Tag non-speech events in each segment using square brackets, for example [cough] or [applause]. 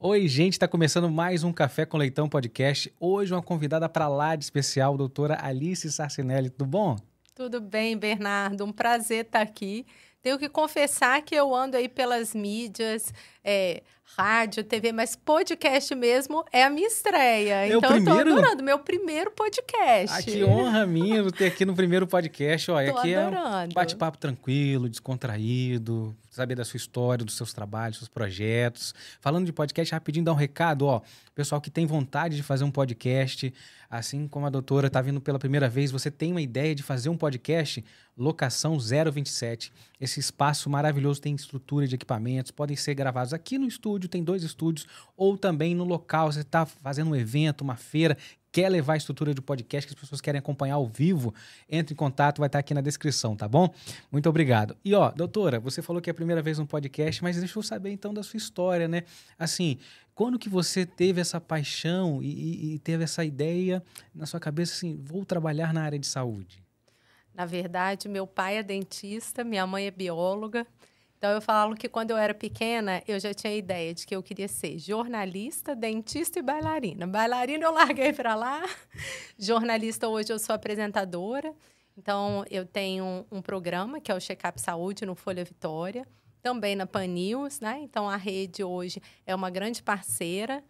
Oi, gente, está começando mais um Café com Leitão podcast. Hoje uma convidada para lá de especial, doutora Alice Sarcinelli. Tudo bom? Tudo bem, Bernardo. Um prazer estar aqui. Tenho que confessar que eu ando aí pelas mídias, é, rádio, TV, mas podcast mesmo é a minha estreia. É então primeiro... eu tô adorando, meu primeiro podcast. Ah, que honra minha ter aqui no primeiro podcast. Olha, tô aqui adorando. é um bate-papo tranquilo, descontraído, saber da sua história, dos seus trabalhos, seus projetos. Falando de podcast, rapidinho dar um recado, ó. Pessoal que tem vontade de fazer um podcast, assim como a doutora está vindo pela primeira vez, você tem uma ideia de fazer um podcast? Locação 027. Esse espaço maravilhoso tem estrutura de equipamentos, podem ser gravados aqui no estúdio, tem dois estúdios, ou também no local, você está fazendo um evento, uma feira, quer levar a estrutura de podcast que as pessoas querem acompanhar ao vivo, entre em contato, vai estar aqui na descrição, tá bom? Muito obrigado. E ó, doutora, você falou que é a primeira vez no podcast, mas deixa eu saber então da sua história, né? Assim, quando que você teve essa paixão e, e teve essa ideia na sua cabeça assim, vou trabalhar na área de saúde? Na verdade, meu pai é dentista, minha mãe é bióloga. Então eu falo que quando eu era pequena, eu já tinha a ideia de que eu queria ser jornalista, dentista e bailarina. Bailarina eu larguei para lá. [laughs] Jornalista hoje eu sou apresentadora. Então eu tenho um, programa que é o Checkup Saúde no Folha Vitória, também na Pan News, né? Então a rede hoje é uma grande parceira.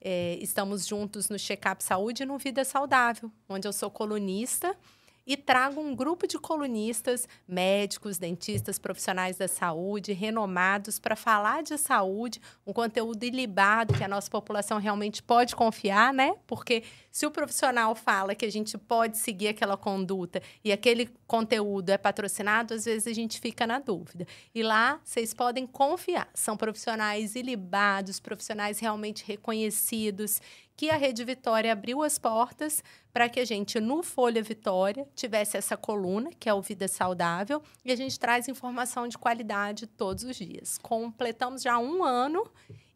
É, estamos juntos no Checkup Saúde e no Vida Saudável, onde eu sou colunista e trago um grupo de colunistas, médicos, dentistas, profissionais da saúde, renomados, para falar de saúde, um conteúdo ilibado que a nossa população realmente pode confiar, né? Porque se o profissional fala que a gente pode seguir aquela conduta e aquele conteúdo é patrocinado, às vezes a gente fica na dúvida. E lá vocês podem confiar. São profissionais ilibados, profissionais realmente reconhecidos que a Rede Vitória abriu as portas para que a gente, no Folha Vitória, tivesse essa coluna, que é o Vida Saudável, e a gente traz informação de qualidade todos os dias. Completamos já um ano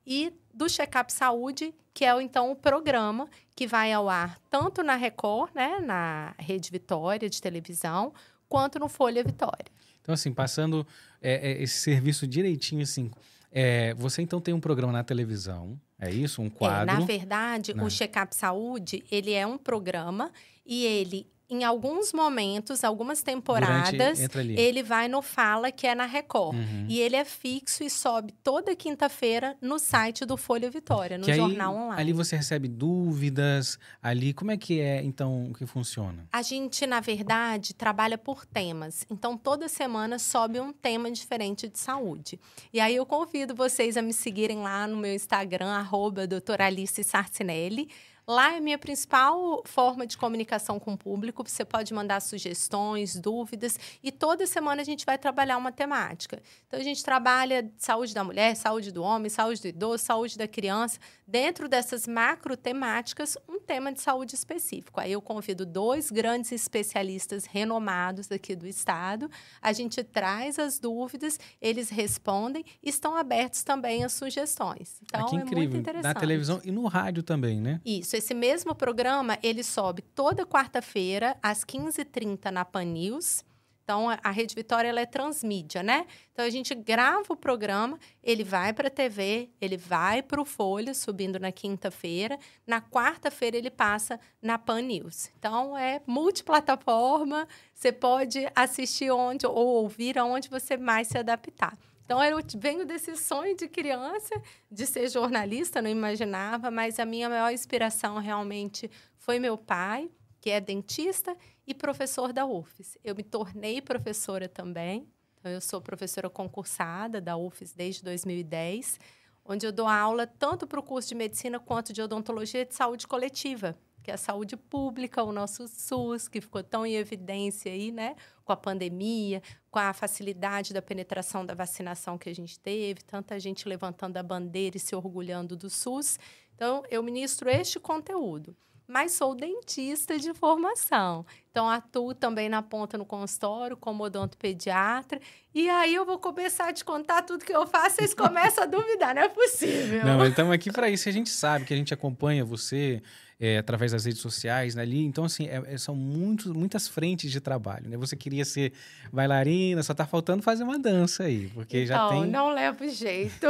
e do Checkup Saúde, que é então o programa que vai ao ar tanto na Record, né, na Rede Vitória de televisão, quanto no Folha Vitória. Então, assim, passando é, é, esse serviço direitinho, assim, é, você então tem um programa na televisão, é isso? Um quadro? É, na verdade, o né? Checkup Saúde, ele é um programa e ele em alguns momentos, algumas temporadas, ele vai no Fala, que é na Record. Uhum. E ele é fixo e sobe toda quinta-feira no site do Folha Vitória, no que jornal aí, online. Ali você recebe dúvidas, ali como é que é, então, que funciona? A gente, na verdade, trabalha por temas. Então, toda semana sobe um tema diferente de saúde. E aí eu convido vocês a me seguirem lá no meu Instagram, arroba doutora Alice Sarcinelli. Lá é a minha principal forma de comunicação com o público. Você pode mandar sugestões, dúvidas, e toda semana a gente vai trabalhar uma temática. Então, a gente trabalha saúde da mulher, saúde do homem, saúde do idoso, saúde da criança. Dentro dessas macro temáticas, um tema de saúde específico. Aí eu convido dois grandes especialistas renomados aqui do estado. A gente traz as dúvidas, eles respondem e estão abertos também às sugestões. Então, ah, que incrível. é muito interessante. Na televisão e no rádio também, né? Isso. Esse mesmo programa, ele sobe toda quarta-feira, às 15h30, na Pan News. Então, a Rede Vitória ela é transmídia, né? Então, a gente grava o programa, ele vai para a TV, ele vai para o Folha, subindo na quinta-feira. Na quarta-feira, ele passa na Pan News. Então, é multiplataforma, você pode assistir onde ou ouvir aonde você mais se adaptar. Então, eu venho desse sonho de criança de ser jornalista, não imaginava, mas a minha maior inspiração realmente foi meu pai, que é dentista e professor da UFES. Eu me tornei professora também. Então, eu sou professora concursada da UFES desde 2010, onde eu dou aula tanto para o curso de medicina quanto de odontologia de saúde coletiva que é a saúde pública, o nosso SUS, que ficou tão em evidência aí, né? Com a pandemia, com a facilidade da penetração da vacinação que a gente teve, tanta gente levantando a bandeira e se orgulhando do SUS. Então, eu ministro este conteúdo mas sou dentista de formação. Então, atuo também na ponta no consultório, como odontopediatra. E aí eu vou começar a te contar tudo que eu faço, vocês [laughs] começam a duvidar, não é possível. Não, mas estamos aqui para isso. A gente sabe que a gente acompanha você, é, através das redes sociais né, ali. Então, assim, é, é, são muitos, muitas frentes de trabalho. Né? Você queria ser bailarina, só está faltando fazer uma dança aí, porque então, já tem... não leva jeito.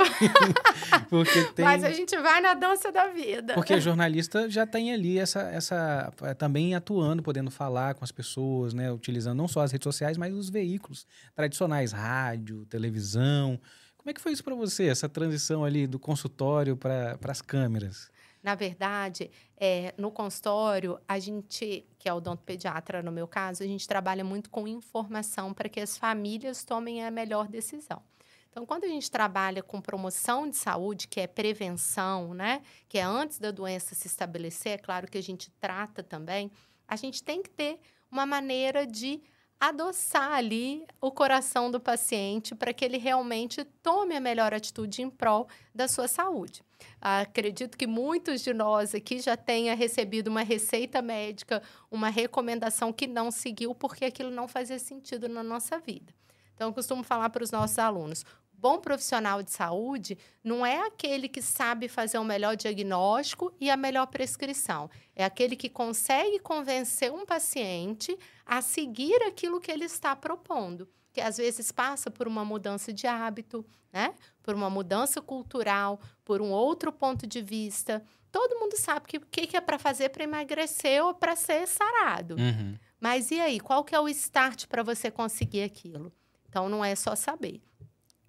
[laughs] porque [laughs] tem... Mas a gente vai na dança da vida. Porque jornalista já tem ali essa, essa... É, também atuando, podendo falar com as pessoas, né? Utilizando não só as redes sociais, mas os veículos tradicionais, rádio, televisão... Como é que foi isso para você, essa transição ali do consultório para as câmeras? Na verdade, é, no consultório, a gente, que é o pediatra no meu caso, a gente trabalha muito com informação para que as famílias tomem a melhor decisão. Então, quando a gente trabalha com promoção de saúde, que é prevenção, né? Que é antes da doença se estabelecer, é claro que a gente trata também, a gente tem que ter uma maneira de adoçar ali o coração do paciente para que ele realmente tome a melhor atitude em prol da sua saúde. Acredito que muitos de nós aqui já tenha recebido uma receita médica, uma recomendação que não seguiu porque aquilo não fazia sentido na nossa vida. Então, eu costumo falar para os nossos alunos: bom profissional de saúde não é aquele que sabe fazer o melhor diagnóstico e a melhor prescrição. É aquele que consegue convencer um paciente a seguir aquilo que ele está propondo. Que às vezes passa por uma mudança de hábito, né? por uma mudança cultural, por um outro ponto de vista. Todo mundo sabe o que, que, é para fazer para emagrecer ou para ser sarado. Uhum. Mas e aí, qual que é o start para você conseguir aquilo? Então, não é só saber.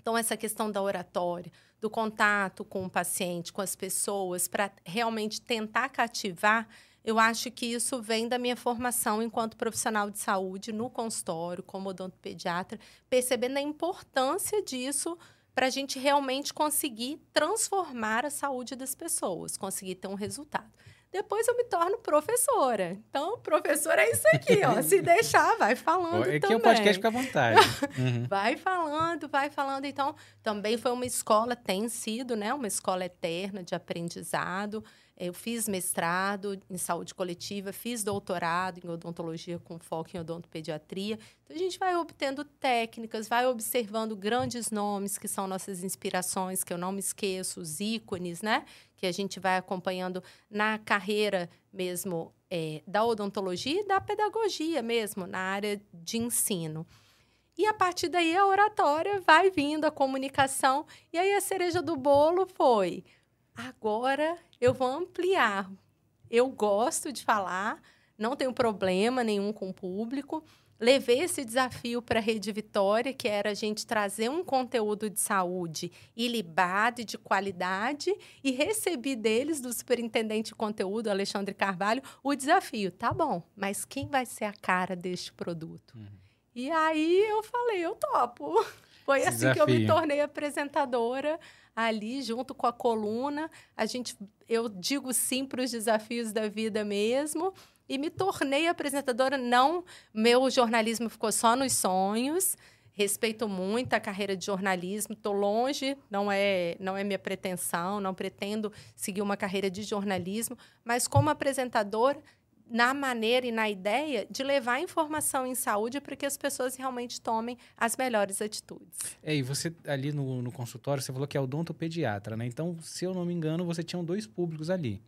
Então, essa questão da oratória, do contato com o paciente, com as pessoas, para realmente tentar cativar, eu acho que isso vem da minha formação enquanto profissional de saúde no consultório, como odontopediatra, percebendo a importância disso para a gente realmente conseguir transformar a saúde das pessoas, conseguir ter um resultado. Depois eu me torno professora. Então, professora é isso aqui, ó. Se [laughs] deixar, vai falando é que o podcast fica à vontade. [laughs] Uhum. vai falando, vai falando. Então, também foi uma escola, tem sido, né? Uma escola eterna de aprendizado. Eu fiz mestrado em saúde coletiva, fiz doutorado em odontologia com foco em odontopediatria. Então, a gente vai obtendo técnicas, vai observando grandes nomes que são nossas inspirações, que eu não me esqueço, os ícones, né? Que a gente vai acompanhando na carreira mesmo é, da odontologia e da pedagogia mesmo, na área de ensino. E a partir daí a oratória vai vindo, a comunicação. E aí a cereja do bolo foi Agora eu vou ampliar. Eu gosto de falar, não tenho problema nenhum com o público. Levei esse desafio para a Rede Vitória, que era a gente trazer um conteúdo de saúde ilibado e de qualidade, e recebi deles, do superintendente de conteúdo, Alexandre Carvalho, o desafio. Tá bom, mas quem vai ser a cara deste produto? Uhum. E aí eu falei, eu topo. [laughs] Foi assim desafio. que eu me tornei apresentadora ali junto com a coluna. A gente, eu digo sim para os desafios da vida mesmo e me tornei apresentadora. Não, meu jornalismo ficou só nos sonhos. Respeito muito a carreira de jornalismo, estou longe, não é, não é minha pretensão, não pretendo seguir uma carreira de jornalismo, mas como apresentadora, na maneira e na ideia de levar informação em saúde para que as pessoas realmente tomem as melhores atitudes. É, e você ali no, no consultório, você falou que é odontopediatra, né? Então, se eu não me engano, você tinha dois públicos ali.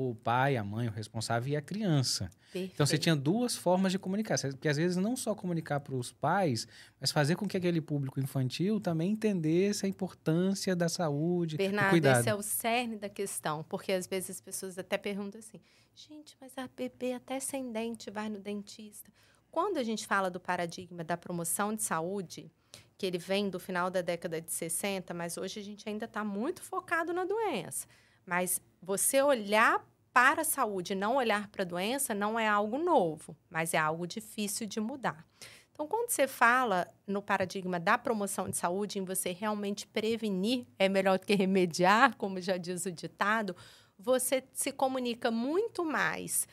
O pai, a mãe, o responsável e a criança. Perfeito. Então, você tinha duas formas de comunicar. Porque, às vezes, não só comunicar para os pais, mas fazer com que aquele público infantil também entendesse a importância da saúde, Bernardo, do cuidado. esse é o cerne da questão. Porque, às vezes, as pessoas até perguntam assim Gente, mas a bebê até sem dente vai no dentista. Quando a gente fala do paradigma da promoção de saúde, que ele vem do final da década de 60, mas hoje a gente ainda está muito focado na doença. Mas você olhar para a saúde não olhar para a doença não é algo novo, mas é algo difícil de mudar. Então, quando você fala no paradigma da promoção de saúde, em você realmente prevenir é melhor do que remediar, como já diz o ditado, você se comunica muito mais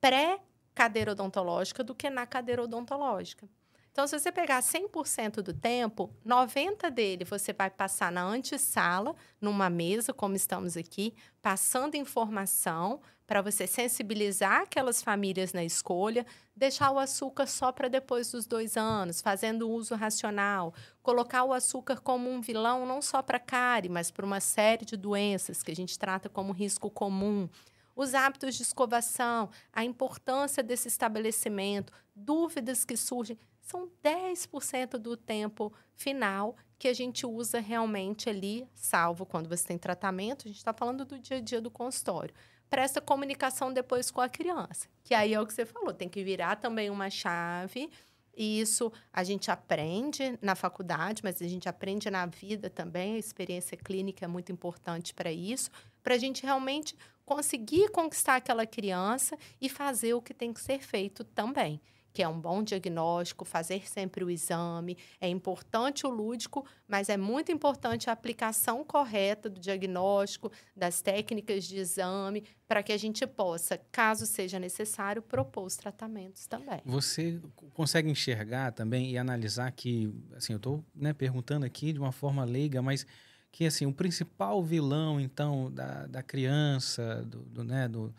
pré-cadeira odontológica do que na cadeira odontológica. Então, se você pegar 100% do tempo, 90% dele você vai passar na antessala, numa mesa, como estamos aqui, passando informação para você sensibilizar aquelas famílias na escolha, deixar o açúcar só para depois dos dois anos, fazendo uso racional, colocar o açúcar como um vilão não só para cárie, mas para uma série de doenças que a gente trata como risco comum. Os hábitos de escovação, a importância desse estabelecimento, dúvidas que surgem, são 10% do tempo final que a gente usa realmente ali, salvo quando você tem tratamento, a gente está falando do dia a dia do consultório. Para essa comunicação depois com a criança, que aí é o que você falou, tem que virar também uma chave. E isso a gente aprende na faculdade, mas a gente aprende na vida também. A experiência clínica é muito importante para isso, para a gente realmente conseguir conquistar aquela criança e fazer o que tem que ser feito também que é um bom diagnóstico, fazer sempre o exame. É importante o lúdico, mas é muito importante a aplicação correta do diagnóstico, das técnicas de exame, para que a gente possa, caso seja necessário, propor os tratamentos também. Você consegue enxergar também e analisar que, assim, eu estou né, perguntando aqui de uma forma leiga, mas que assim o principal vilão então da, da criança do, do né do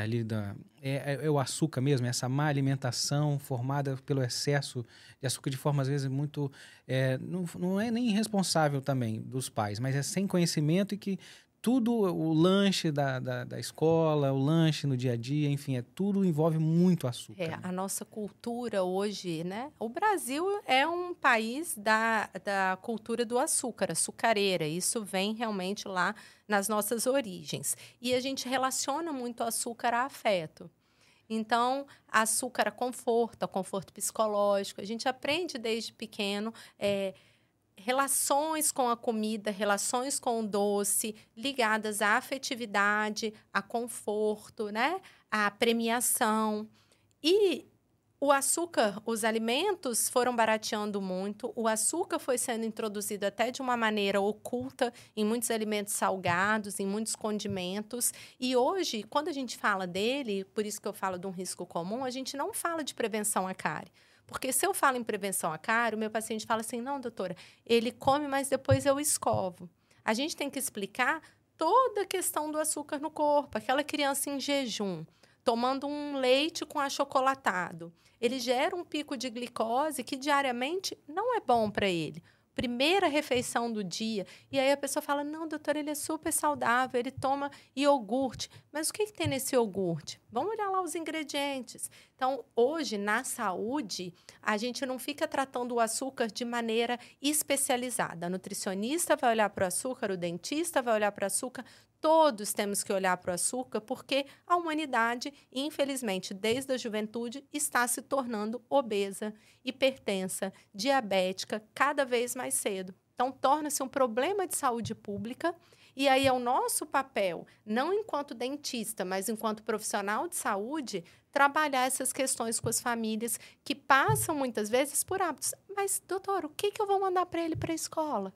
ali da é, é, é, o açúcar mesmo essa má alimentação formada pelo excesso de açúcar de forma às vezes muito é, não, não é nem irresponsável também dos pais mas é sem conhecimento e que tudo, o lanche da, da, da, escola, o lanche no dia a dia, enfim, é tudo envolve muito açúcar. É, a nossa cultura hoje, né? O Brasil é um país da, da cultura do açúcar, açucareira. Isso vem realmente lá nas nossas origens. E a gente relaciona muito açúcar a afeto. Então, açúcar a conforto, a conforto psicológico. A gente aprende desde pequeno. É, relações com a comida, relações com o doce, ligadas à afetividade, a conforto, né? à premiação. E o açúcar, os alimentos foram barateando muito, o açúcar foi sendo introduzido até de uma maneira oculta em muitos alimentos salgados, em muitos condimentos. E hoje, quando a gente fala dele, por isso que eu falo de um risco comum, a gente não fala de prevenção à cárie. Porque se eu falo em prevenção à cárie, o meu paciente fala assim: não, doutora, ele come, mas depois eu escovo. A gente tem que explicar toda a questão do açúcar no corpo. Aquela criança em jejum, tomando um leite com achocolatado, ele gera um pico de glicose que diariamente não é bom para ele primeira refeição do dia. E aí a pessoa fala: não, doutor, ele é super saudável, ele toma iogurte. Mas o que, que tem nesse iogurte? Vamos olhar lá os ingredientes. Então, hoje, na saúde, a gente não fica tratando o açúcar de maneira especializada. A nutricionista vai olhar para o açúcar, o dentista vai olhar para o açúcar, todos temos que olhar para o açúcar, porque a humanidade, infelizmente, desde a juventude, está se tornando obesa, hipertensa, diabética, cada vez mais cedo. Então, torna-se um problema de saúde pública. E aí é o nosso papel, não enquanto dentista, mas enquanto profissional de saúde, trabalhar essas questões com as famílias que passam muitas vezes por hábitos. Mas, doutor, o que, que eu vou mandar para ele para a escola?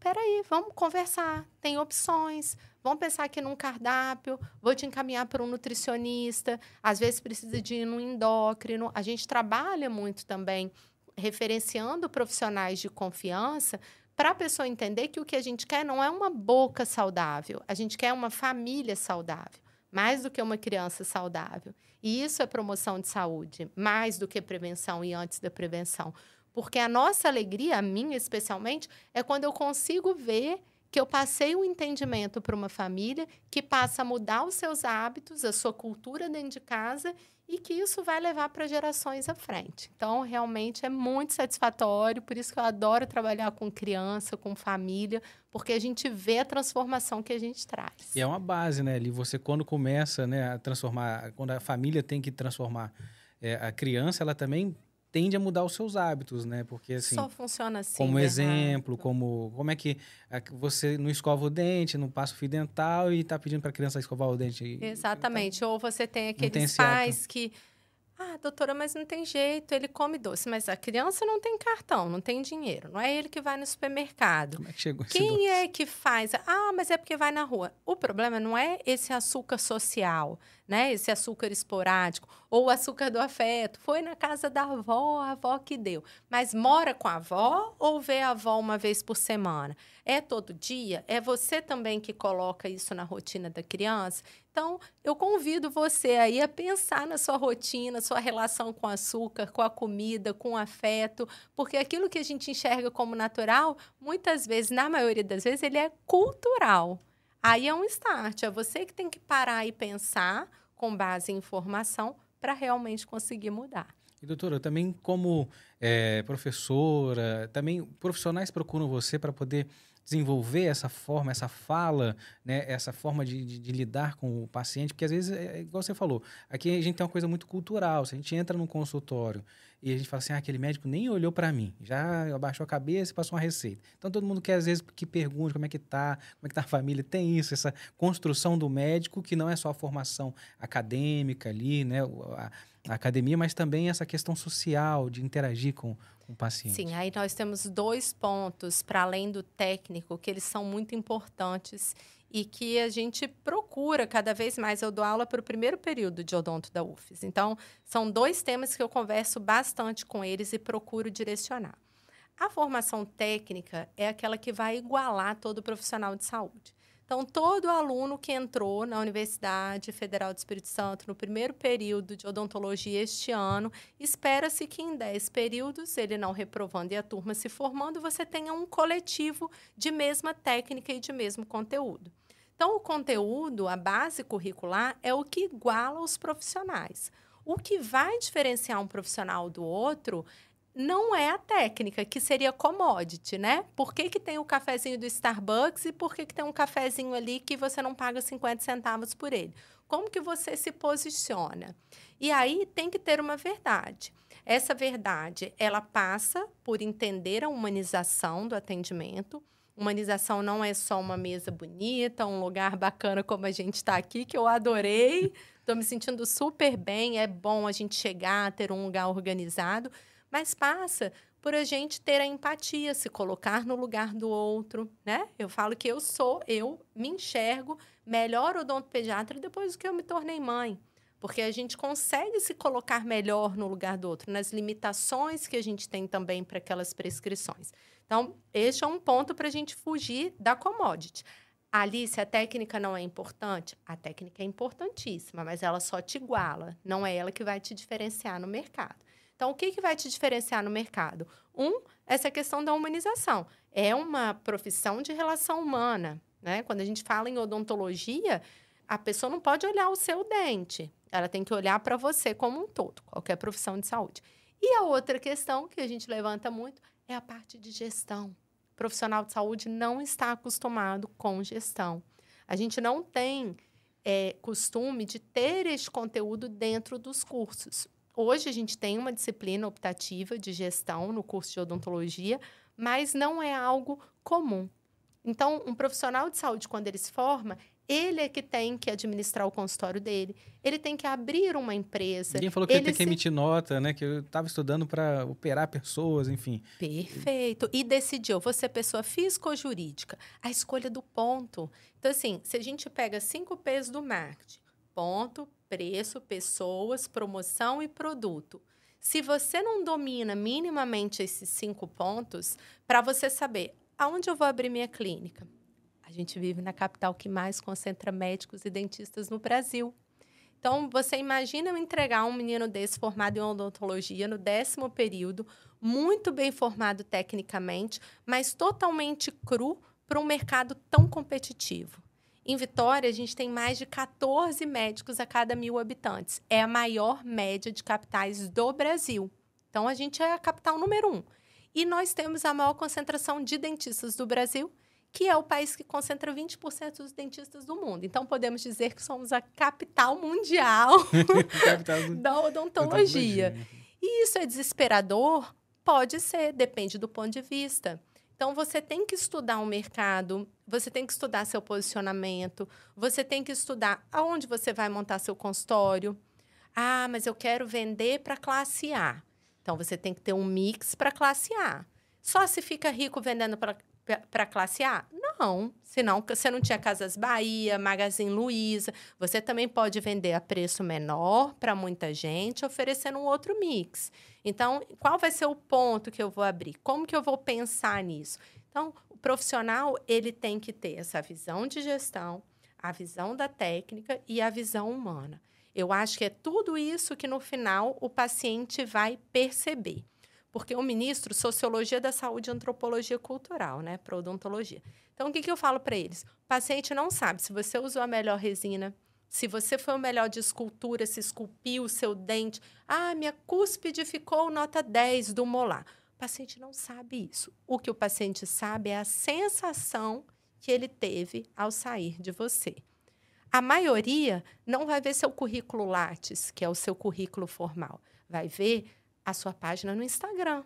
Peraí, vamos conversar. Tem opções. Vamos pensar aqui num cardápio, vou te encaminhar para um nutricionista, às vezes precisa de ir no endócrino. A gente trabalha muito também referenciando profissionais de confiança para a pessoa entender que o que a gente quer não é uma boca saudável, a gente quer uma família saudável, mais do que uma criança saudável. E isso é promoção de saúde, mais do que prevenção e antes da prevenção. Porque a nossa alegria, a minha especialmente, é quando eu consigo ver que eu passei um entendimento para uma família que passa a mudar os seus hábitos, a sua cultura dentro de casa e que isso vai levar para gerações à frente. Então, realmente é muito satisfatório, por isso que eu adoro trabalhar com criança, com família, porque a gente vê a transformação que a gente traz. E é uma base, né, Ali? Você, quando começa né, a transformar, quando a família tem que transformar é, a criança, ela também tende a mudar os seus hábitos, né? Porque assim. Só funciona assim. Como exemplo, como como é que você não escova o dente, não passa o fio dental e está pedindo para a criança escovar o dente. Exatamente. Então, Ou você tem aqueles tem pais que Ah, doutora, mas não tem jeito, ele come doce. Mas a criança não tem cartão, não tem dinheiro. Não é ele que vai no supermercado. Como é que chegou esse Quem doce? é que faz? Ah, mas é porque vai na rua. O problema não é esse açúcar social, né? Esse açúcar esporádico ou o açúcar do afeto. Foi na casa da avó, a avó que deu. Mas mora com a avó ou vê a avó uma vez por semana? É todo dia? É você também que coloca isso na rotina da criança? Então, eu convido você aí a pensar na sua rotina, sua relação com açúcar, com a comida, com o afeto, porque aquilo que a gente enxerga como natural, muitas vezes, na maioria das vezes, ele é cultural. Aí é um start, é você que tem que parar e pensar com base em informação para realmente conseguir mudar. E, doutora, também como é, professora, também profissionais procuram você para poder desenvolver essa forma, essa fala, né, essa forma de, de, de, lidar com o paciente, porque às vezes, é, é igual você falou, aqui a gente tem uma coisa muito cultural, se a gente entra num consultório e a gente fala assim, ah, aquele médico nem olhou para mim, já abaixou a cabeça e passou uma receita. Então todo mundo quer às vezes que pergunte como é que tá, como é que tá a família, tem isso, essa construção do médico que não é só a formação acadêmica ali, né, a, a academia, mas também essa questão social de interagir com, com o paciente. Sim, aí nós temos dois pontos para além do técnico que eles são muito importantes e que a gente procura cada vez mais. Eu dou aula para o primeiro período de odonto da UFES. Então, são dois temas que eu converso bastante com eles e procuro direcionar. A formação técnica é aquela que vai igualar todo profissional de saúde. Então, todo aluno que entrou na Universidade Federal do Espírito Santo no primeiro período de odontologia este ano, espera-se que em 10 períodos, ele não reprovando e a turma se formando, você tenha um coletivo de mesma técnica e de mesmo conteúdo. Então, o conteúdo, a base curricular, é o que iguala os profissionais. O que vai diferenciar um profissional do outro não é a técnica, que seria commodity, né? Por que, que tem o cafezinho do Starbucks e por que, que tem um cafezinho ali que você não paga 50 centavos por ele? Como que você se posiciona? E aí tem que ter uma verdade. Essa verdade, ela passa por entender a humanização do atendimento, Humanização não é só uma mesa bonita, um lugar bacana como a gente está aqui, que eu adorei. Estou me sentindo super bem. É bom a gente chegar, ter um lugar organizado, mas passa por a gente ter a empatia, se colocar no lugar do outro, né? Eu falo que eu sou, eu me enxergo melhor odontopediatra depois que eu me tornei mãe. Porque a gente consegue se colocar melhor no lugar do outro, nas limitações que a gente tem também para aquelas prescrições. Então, este é um ponto para a gente fugir da commodity. Ali, se a técnica não é importante, a técnica é importantíssima, mas ela só te iguala, não é ela que vai te diferenciar no mercado. Então, o que, que vai te diferenciar no mercado? Um, essa questão da humanização. É uma profissão de relação humana. Né? Quando a gente fala em odontologia, a pessoa não pode olhar o seu dente, ela tem que olhar para você como um todo, qualquer profissão de saúde. E a outra questão que a gente levanta muito é a parte de gestão. O profissional de saúde não está acostumado com gestão. A gente não tem é, costume de ter este conteúdo dentro dos cursos. Hoje a gente tem uma disciplina optativa de gestão no curso de odontologia, mas não é algo comum. Então, um profissional de saúde, quando ele se forma, ele é que tem que administrar o consultório dele. Ele tem que abrir uma empresa. Ninguém falou que ele, ele tem que emitir nota, né? Que eu estava estudando para operar pessoas, enfim. Perfeito. E decidiu, você é pessoa física ou jurídica? A escolha do ponto. Então, assim, se a gente pega cinco P's do marketing, ponto, preço, pessoas, promoção e produto. Se você não domina minimamente esses cinco pontos, para você saber aonde eu vou abrir minha clínica, a gente vive na capital que mais concentra médicos e dentistas no Brasil. Então, você imagina eu entregar um menino desse formado em odontologia no décimo período, muito bem formado tecnicamente, mas totalmente cru para um mercado tão competitivo. Em Vitória, a gente tem mais de 14 médicos a cada mil habitantes. É a maior média de capitais do Brasil. Então, a gente é a capital número um. E nós temos a maior concentração de dentistas do Brasil que é o país que concentra 20% dos dentistas do mundo. Então, podemos dizer que somos a capital mundial [laughs] [laughs] da odontologia. E isso é desesperador? Pode ser, depende do ponto de vista. Então, você tem que estudar o um mercado, você tem que estudar seu posicionamento, você tem que estudar aonde você vai montar seu consultório. Ah, mas eu quero vender para classe A. Então você tem que ter um mix para classe A. Só se fica rico vendendo para classe A? Não, senão você não tinha Casas Bahia, Magazine Luiza. Você também pode vender a preço menor para muita gente, oferecendo um outro mix. Então, qual vai ser o ponto que eu vou abrir? Como que eu vou pensar nisso? Então, o profissional ele tem que ter essa visão de gestão, a visão da técnica e a visão humana. Eu acho que é tudo isso que no final o paciente vai perceber. Porque o ministro, Sociologia da Saúde Antropologia Cultural, né? Para odontologia. Então, o que, que eu falo para eles? O paciente não sabe se você usou a melhor resina, se você foi o melhor de escultura, se esculpiu o seu dente. Ah, minha cúspide ficou nota 10 do molar. O paciente não sabe isso. O que o paciente sabe é a sensação que ele teve ao sair de você. A maioria não vai ver seu currículo Lattes, que é o seu currículo formal. Vai ver a sua página no Instagram.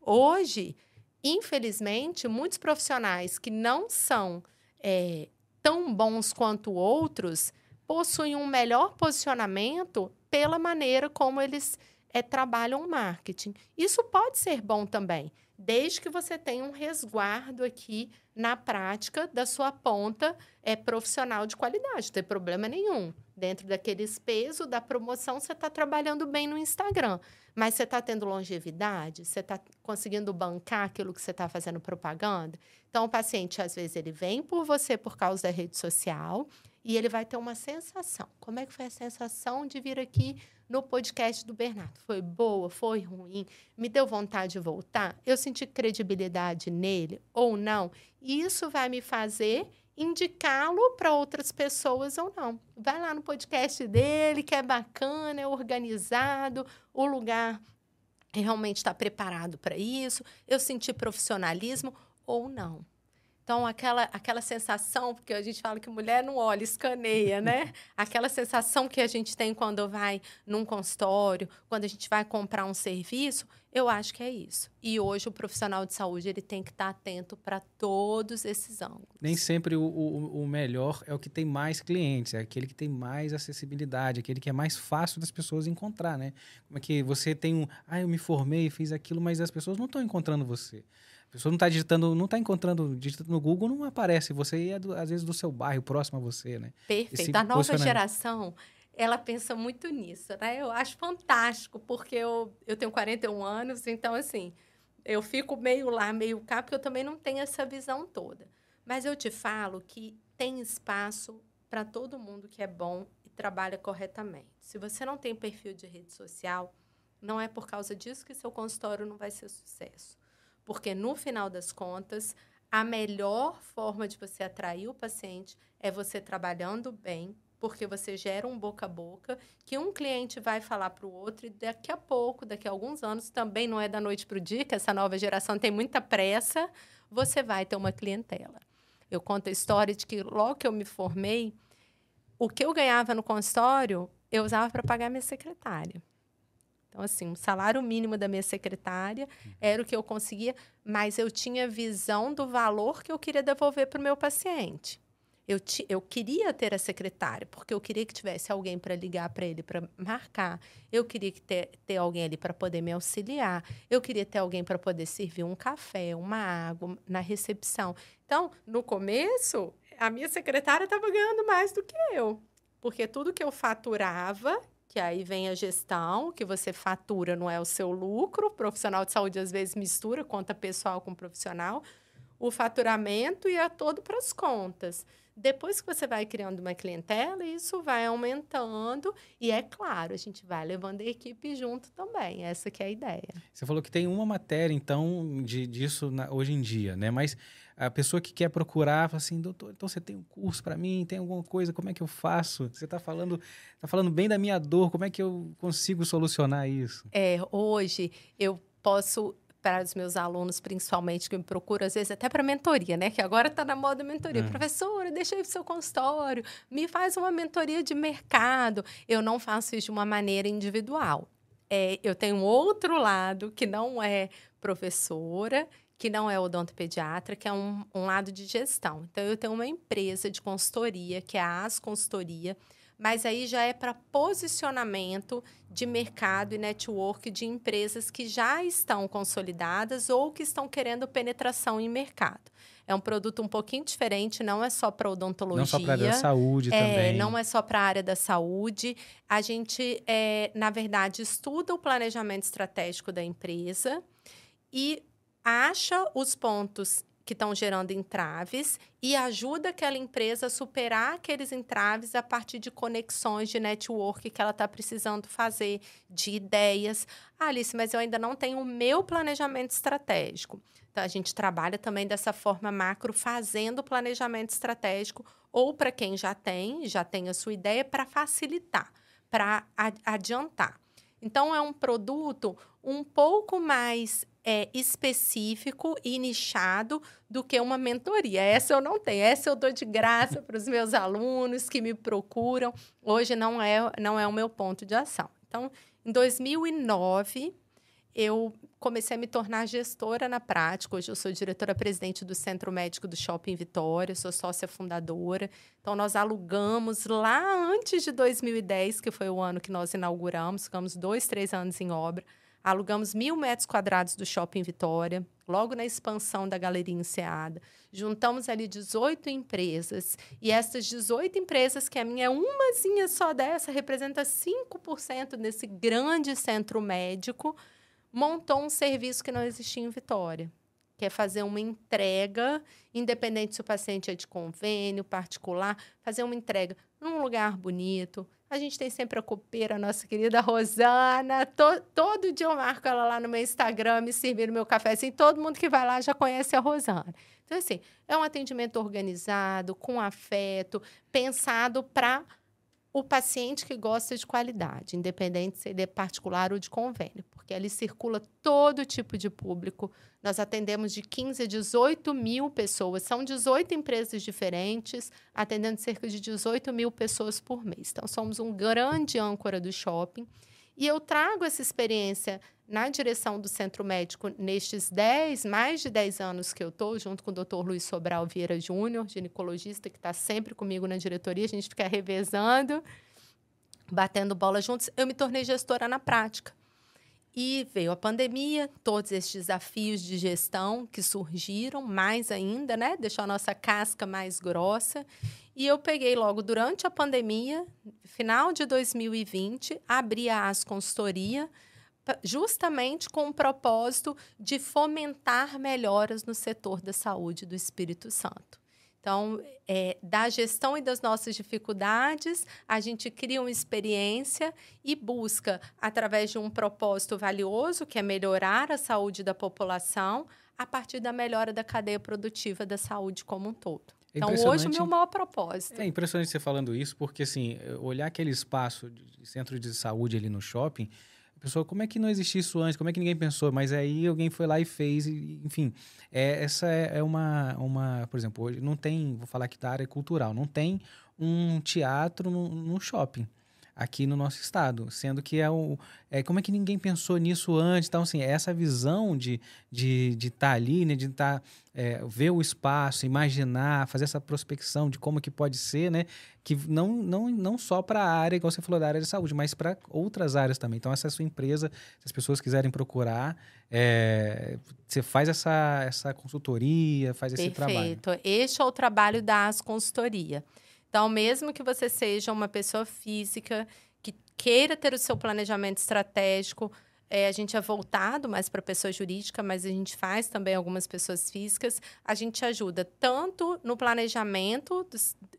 Hoje, infelizmente, muitos profissionais que não são é, tão bons quanto outros possuem um melhor posicionamento pela maneira como eles é, trabalham marketing. Isso pode ser bom também, desde que você tenha um resguardo aqui na prática da sua ponta é, profissional de qualidade, não tem problema nenhum. Dentro daqueles pesos da promoção, você está trabalhando bem no Instagram. Mas você está tendo longevidade? Você está conseguindo bancar aquilo que você está fazendo propaganda? Então, o paciente, às vezes, ele vem por você por causa da rede social e ele vai ter uma sensação. Como é que foi a sensação de vir aqui no podcast do Bernardo? Foi boa? Foi ruim? Me deu vontade de voltar? Eu senti credibilidade nele ou não? E isso vai me fazer indicá-lo para outras pessoas ou não. Vai lá no podcast dele, que é bacana, é organizado, o lugar realmente está preparado para isso, eu senti profissionalismo ou não. Então, aquela, aquela sensação, porque a gente fala que mulher não olha, escaneia, né? [laughs] Aquela sensação que a gente tem quando vai num consultório, quando a gente vai comprar um serviço, eu acho que é isso. E hoje o profissional de saúde ele tem que estar atento para todos esses ângulos. Nem sempre o, o, o, melhor é o que tem mais clientes, é aquele que tem mais acessibilidade, aquele que é mais fácil das pessoas encontrar, né? Como é que você tem um, ah, eu me formei, fiz aquilo, mas as pessoas não estão encontrando você. A pessoa não está digitando, não está encontrando, digitando no Google, não aparece. Você é, do, às vezes, do seu bairro, próximo a você, né? Perfeito. A nova geração, ela pensa muito nisso, né? Eu acho fantástico, porque eu, eu tenho 41 anos, então, assim, eu fico meio lá, meio cá, porque eu também não tenho essa visão toda. Mas eu te falo que tem espaço para todo mundo que é bom e trabalha corretamente. Se você não tem perfil de rede social, não é por causa disso que seu consultório não vai ser sucesso. Porque, no final das contas, a melhor forma de você atrair o paciente é você trabalhando bem, porque você gera um boca a boca, que um cliente vai falar para o outro, e daqui a pouco, daqui a alguns anos, também não é da noite para o dia, que essa nova geração tem muita pressa, você vai ter uma clientela. Eu conto a história de que logo que eu me formei, o que eu ganhava no consultório, eu usava para pagar minha secretária. Então, assim, o salário mínimo da minha secretária era o que eu conseguia, mas eu tinha visão do valor que eu queria devolver para o meu paciente. Eu, ti, eu queria ter a secretária, porque eu queria que tivesse alguém para ligar para ele para marcar. Eu queria que ter, ter alguém ali para poder me auxiliar. Eu queria ter alguém para poder servir um café, uma água na recepção. Então, no começo, a minha secretária estava ganhando mais do que eu, porque tudo que eu faturava que aí vem a gestão, que você fatura, não é o seu lucro. O profissional de saúde às vezes mistura conta pessoal com profissional. O faturamento ia todo para as contas. Depois que você vai criando uma clientela, isso vai aumentando e é claro, a gente vai levando a equipe junto também. Essa que é a ideia. Você falou que tem uma matéria então de, disso na, hoje em dia, né? Mas a pessoa que quer procurar fala assim, doutor, então você tem um curso para mim, tem alguma coisa, como é que eu faço? Você está falando, tá falando bem da minha dor, como é que eu consigo solucionar isso? É, hoje eu posso para os meus alunos, principalmente, que me procuram, às vezes, até para mentoria, né? Que agora está na moda mentoria. Uhum. Professora, deixa para o seu consultório, me faz uma mentoria de mercado. Eu não faço isso de uma maneira individual. É, eu tenho outro lado que não é professora, que não é odontopediatra, que é um, um lado de gestão. Então, eu tenho uma empresa de consultoria, que é a As Consultoria, mas aí já é para posicionamento de mercado e network de empresas que já estão consolidadas ou que estão querendo penetração em mercado. É um produto um pouquinho diferente, não é só para odontologia. Não só para a área da saúde é, também. Não é só para a área da saúde. A gente, é, na verdade, estuda o planejamento estratégico da empresa e acha os pontos que estão gerando entraves e ajuda aquela empresa a superar aqueles entraves a partir de conexões de network que ela está precisando fazer, de ideias. Ah, Alice, mas eu ainda não tenho o meu planejamento estratégico. Então, a gente trabalha também dessa forma macro, fazendo planejamento estratégico, ou para quem já tem, já tem a sua ideia, para facilitar, para adiantar. Então, é um produto um pouco mais é, específico e nichado do que uma mentoria. Essa eu não tenho, essa eu dou de graça [laughs] para os meus alunos que me procuram. Hoje não é, não é o meu ponto de ação. Então, em 2009, eu comecei a me tornar gestora na prática. Hoje eu sou diretora-presidente do Centro Médico do Shopping Vitória, sou sócia fundadora. Então, nós alugamos lá antes de 2010, que foi o ano que nós inauguramos, ficamos dois, três anos em obra Alugamos mil metros quadrados do Shopping Vitória, logo na expansão da Galeria Enseada. Juntamos ali 18 empresas. E essas 18 empresas, que a minha é umazinha só dessa, representa 5% desse grande centro médico, montou um serviço que não existia em Vitória que é fazer uma entrega, independente se o paciente é de convênio, particular, fazer uma entrega num lugar bonito, a gente tem sempre a copeira, nossa querida Rosana. To, todo dia eu marco ela lá no meu Instagram, me servindo meu café. Assim, todo mundo que vai lá já conhece a Rosana. Então, assim, é um atendimento organizado, com afeto, pensado para o paciente que gosta de qualidade, independente se ele é particular ou de convênio, porque ali circula todo tipo de público. Nós atendemos de 15 a 18 mil pessoas, são 18 empresas diferentes, atendendo cerca de 18 mil pessoas por mês. Então, somos um grande âncora do shopping. E eu trago essa experiência na direção do centro médico nestes 10, mais de 10 anos que eu estou, junto com o Dr. Luiz Sobral Vieira Júnior, ginecologista, que está sempre comigo na diretoria, a gente fica revezando, batendo bola juntos. Eu me tornei gestora na prática. E veio a pandemia, todos esses desafios de gestão que surgiram, mais ainda, né? Deixou a nossa casca mais grossa. E eu peguei logo durante a pandemia, final de 2020, abri a AS Consultoria, justamente com o propósito de fomentar melhoras no setor da saúde do Espírito Santo. Então, é, da gestão e das nossas dificuldades, a gente cria uma experiência e busca, através de um propósito valioso, que é melhorar a saúde da população, a partir da melhora da cadeia produtiva da saúde como um todo. É então, hoje, o meu maior propósito. É impressionante você falando isso, porque, assim, olhar aquele espaço de centro de saúde ali no shopping a pessoa, como é que não existia isso antes? Como é que ninguém pensou? Mas aí alguém foi lá e fez, e, enfim. É, essa é, é uma, uma, por exemplo, hoje não tem, vou falar aqui da área cultural, não tem um teatro no, no shopping aqui no nosso estado, sendo que é o é, como é que ninguém pensou nisso antes? Então, assim, essa visão de estar de, de tá ali, né, de estar tá, é, ver o espaço, imaginar, fazer essa prospecção de como que pode ser, né, que não, não, não só para a área, igual você falou, da área de saúde, mas para outras áreas também. Então, essa é a sua empresa, se as pessoas quiserem procurar, é, você faz essa, essa consultoria, faz esse Perfeito. trabalho. Perfeito. Este é o trabalho da As Consultoria. Então, mesmo que você seja uma pessoa física que queira ter o seu planejamento estratégico, é, a gente é voltado mais para pessoa jurídica, mas a gente faz também algumas pessoas físicas. A gente ajuda tanto no planejamento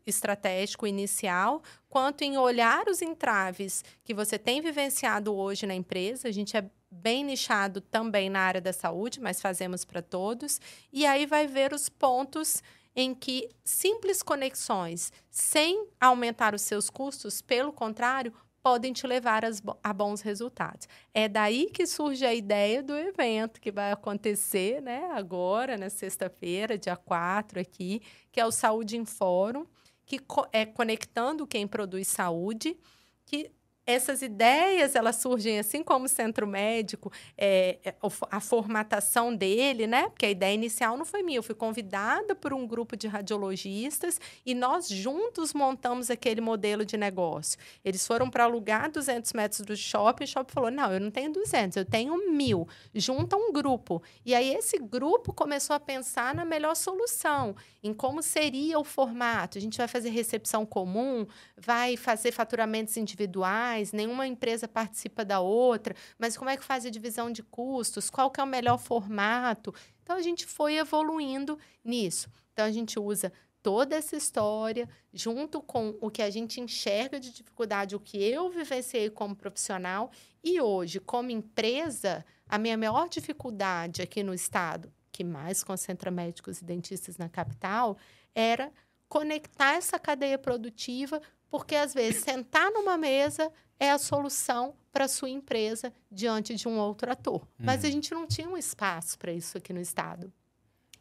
estratégico inicial, quanto em olhar os entraves que você tem vivenciado hoje na empresa. A gente é bem nichado também na área da saúde, mas fazemos para todos. E aí vai ver os pontos em que simples conexões, sem aumentar os seus custos, pelo contrário, podem te levar a bons resultados. É daí que surge a ideia do evento que vai acontecer né, agora, na sexta-feira, dia 4, aqui, que é o Saúde em Fórum, que é conectando quem produz saúde, que essas ideias elas surgem assim como o centro médico, é, é a formatação dele, né? Porque a ideia inicial não foi minha, eu fui convidada por um grupo de radiologistas e nós juntos montamos aquele modelo de negócio. Eles foram para alugar 200 metros do shopping, o shopping falou: não, eu não tenho 200, eu tenho mil. Junta um grupo. E aí esse grupo começou a pensar na melhor solução, em como seria o formato. A gente vai fazer recepção comum, vai fazer faturamentos individuais, nenhuma empresa participa da outra, mas como é que faz a divisão de custos? Qual que é o melhor formato? Então a gente foi evoluindo nisso. Então a gente usa toda essa história junto com o que a gente enxerga de dificuldade, o que eu vivenciei como profissional e hoje como empresa, a minha maior dificuldade aqui no estado, que mais concentra médicos e dentistas na capital, era conectar essa cadeia produtiva, porque às vezes sentar numa mesa é a solução para a sua empresa diante de um outro ator. Uhum. Mas a uhum. gente não tinha um espaço para isso aqui no estado.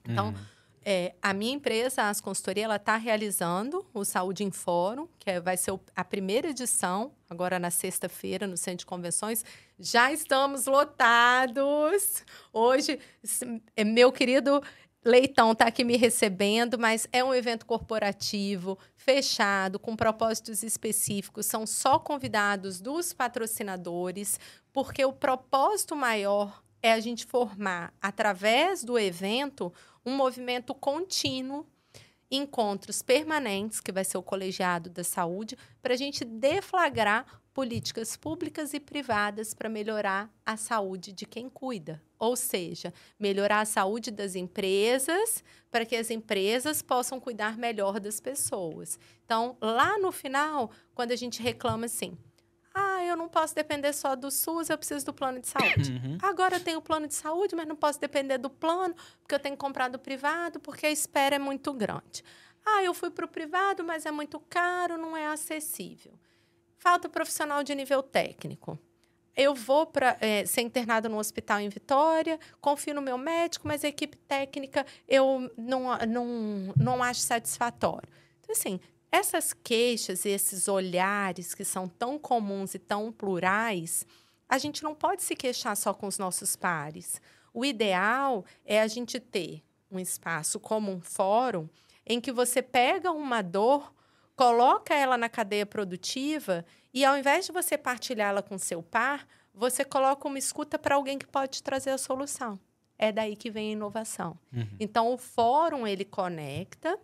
Então, uhum. é, a minha empresa, a As Consultoria, ela está realizando o Saúde em Fórum, que é, vai ser o, a primeira edição, agora na sexta-feira, no Centro de Convenções. Já estamos lotados. Hoje, é, meu querido Leitão está aqui me recebendo, mas é um evento corporativo, fechado, com propósitos específicos. São só convidados dos patrocinadores, porque o propósito maior é a gente formar, através do evento, um movimento contínuo encontros permanentes, que vai ser o colegiado da saúde, para a gente deflagrar políticas públicas e privadas para melhorar a saúde de quem cuida. Ou seja, melhorar a saúde das empresas para que as empresas possam cuidar melhor das pessoas. Então, lá no final, quando a gente reclama assim, ah, eu não posso depender só do SUS, eu preciso do plano de saúde. Uhum. Agora eu tenho o plano de saúde, mas não posso depender do plano, porque eu tenho que comprar do privado, porque a espera é muito grande. Ah, eu fui para o privado, mas é muito caro, não é acessível. Falta profissional de nível técnico. Eu vou para é, ser internado no hospital em Vitória, confio no meu médico, mas a equipe técnica eu não, não, não acho satisfatório. Então, assim, essas queixas e esses olhares que são tão comuns e tão plurais, a gente não pode se queixar só com os nossos pares. O ideal é a gente ter um espaço como um fórum em que você pega uma dor coloca ela na cadeia produtiva e ao invés de você partilhá-la com seu par, você coloca uma escuta para alguém que pode trazer a solução. É daí que vem a inovação. Uhum. Então o fórum ele conecta,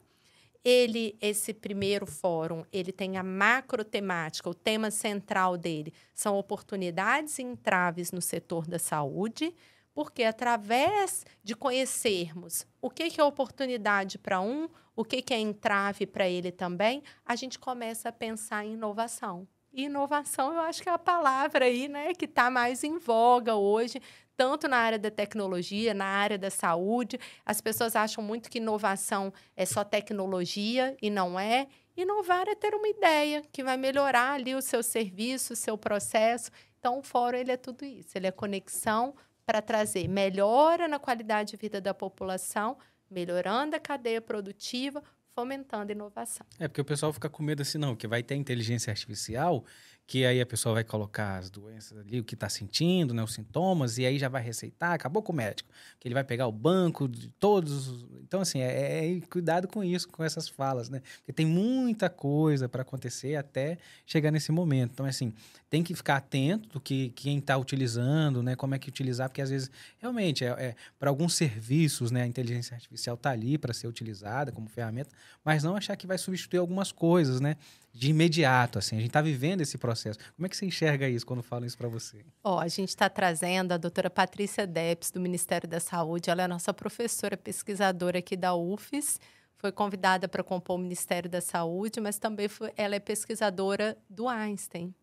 ele esse primeiro fórum, ele tem a macro temática, o tema central dele são oportunidades e entraves no setor da saúde, porque através de conhecermos o que, que é oportunidade para um, o que, que é entrave para ele também, a gente começa a pensar em inovação. E inovação, eu acho que é a palavra aí, né, que está mais em voga hoje, tanto na área da tecnologia, na área da saúde. As pessoas acham muito que inovação é só tecnologia e não é. Inovar é ter uma ideia que vai melhorar ali o seu serviço, o seu processo. Então, o fórum ele é tudo isso. Ele é conexão para trazer melhora na qualidade de vida da população, melhorando a cadeia produtiva, fomentando a inovação. É porque o pessoal fica com medo assim, não, que vai ter inteligência artificial que aí a pessoa vai colocar as doenças ali, o que está sentindo, né, os sintomas, e aí já vai receitar, acabou com o médico, que ele vai pegar o banco de todos. Então, assim, é, é, é cuidado com isso, com essas falas, né? Porque tem muita coisa para acontecer até chegar nesse momento. Então, assim, tem que ficar atento do que quem está utilizando, né? Como é que utilizar, porque às vezes, realmente, é, é para alguns serviços, né, a inteligência artificial está ali para ser utilizada como ferramenta, mas não achar que vai substituir algumas coisas, né? de imediato, assim. A gente está vivendo esse processo. Como é que você enxerga isso quando falam isso para você? Ó, oh, a gente está trazendo a doutora Patrícia Deps, do Ministério da Saúde. Ela é a nossa professora pesquisadora aqui da UFES. Foi convidada para compor o Ministério da Saúde, mas também foi, ela é pesquisadora do Einstein.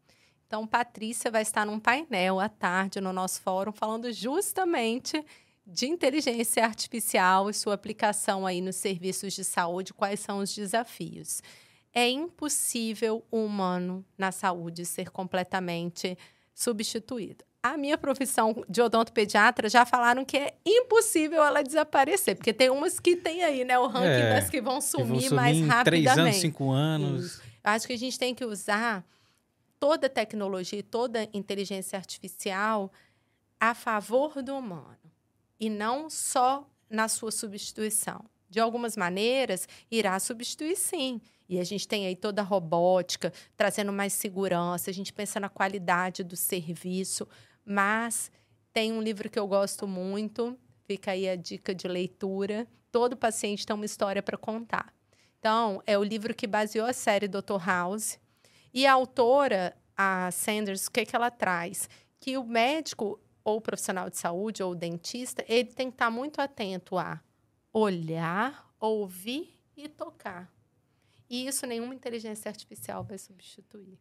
Então, Patrícia vai estar num painel à tarde no nosso fórum falando justamente de inteligência artificial e sua aplicação aí nos serviços de saúde, quais são os desafios é impossível o humano na saúde ser completamente substituído. A minha profissão de odontopediatra já falaram que é impossível ela desaparecer, porque tem umas que tem aí, né? O ranking é, das que vão sumir, que vão sumir mais rapidamente. Três anos, cinco anos. Acho que a gente tem que usar toda tecnologia, toda inteligência artificial a favor do humano e não só na sua substituição. De algumas maneiras, irá substituir sim. E a gente tem aí toda a robótica, trazendo mais segurança, a gente pensa na qualidade do serviço, mas tem um livro que eu gosto muito, fica aí a dica de leitura. Todo paciente tem uma história para contar. Então, é o livro que baseou a série Dr. House. E a autora, a Sanders, o que, que ela traz? Que o médico ou profissional de saúde ou dentista, ele tem que estar muito atento a olhar, ouvir e tocar. E isso nenhuma inteligência artificial vai substituir.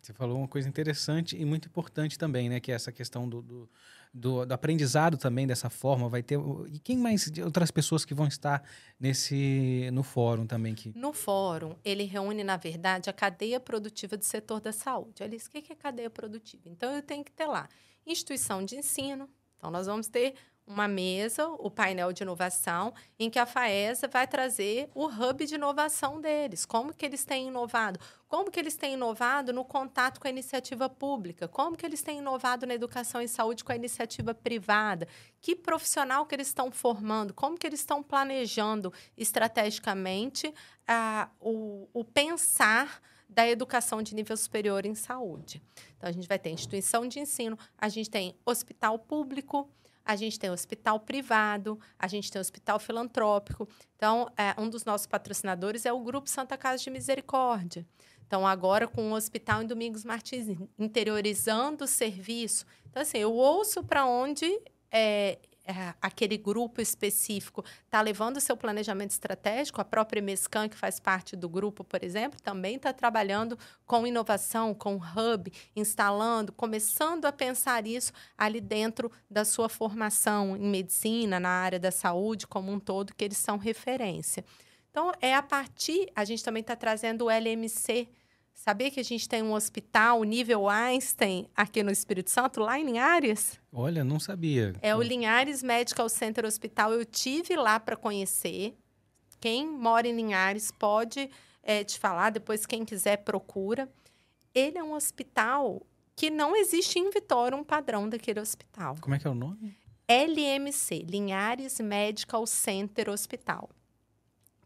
Você falou uma coisa interessante e muito importante também, né? Que é essa questão do, do, do, do aprendizado também dessa forma. Vai ter. E quem mais? Outras pessoas que vão estar nesse no fórum também? Que... No fórum, ele reúne, na verdade, a cadeia produtiva do setor da saúde. Aliás, o que é cadeia produtiva? Então, eu tenho que ter lá instituição de ensino. Então, nós vamos ter uma mesa, o painel de inovação, em que a FAESA vai trazer o hub de inovação deles. Como que eles têm inovado? Como que eles têm inovado no contato com a iniciativa pública? Como que eles têm inovado na educação e saúde com a iniciativa privada? Que profissional que eles estão formando? Como que eles estão planejando estrategicamente ah, o, o pensar da educação de nível superior em saúde. Então, a gente vai ter instituição de ensino, a gente tem hospital público, a gente tem hospital privado, a gente tem hospital filantrópico. Então, é, um dos nossos patrocinadores é o Grupo Santa Casa de Misericórdia. Então, agora com o hospital em Domingos Martins, interiorizando o serviço. Então, assim, eu ouço para onde é, é, aquele grupo específico está levando o seu planejamento estratégico, a própria Mescan, que faz parte do grupo, por exemplo, também está trabalhando com inovação, com hub, instalando, começando a pensar isso ali dentro da sua formação em medicina, na área da saúde como um todo, que eles são referência. Então, é a partir, a gente também está trazendo o LMC, Sabia que a gente tem um hospital nível Einstein aqui no Espírito Santo, lá em Linhares? Olha, não sabia. É o Linhares Medical Center Hospital. Eu tive lá para conhecer. Quem mora em Linhares pode é, te falar, depois quem quiser procura. Ele é um hospital que não existe em Vitória um padrão daquele hospital. Como é que é o nome? LMC, Linhares Medical Center Hospital.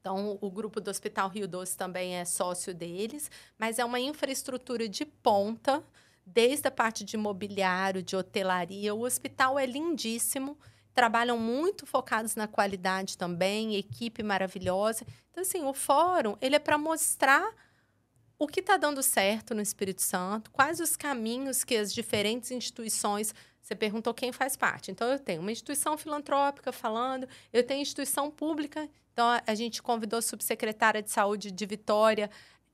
Então, o grupo do Hospital Rio Doce também é sócio deles, mas é uma infraestrutura de ponta, desde a parte de mobiliário, de hotelaria. O hospital é lindíssimo, trabalham muito focados na qualidade também, equipe maravilhosa. Então, assim, o fórum, ele é para mostrar o que está dando certo no Espírito Santo, quais os caminhos que as diferentes instituições você perguntou quem faz parte. Então, eu tenho uma instituição filantrópica falando, eu tenho instituição pública. Então, a gente convidou a subsecretária de saúde de Vitória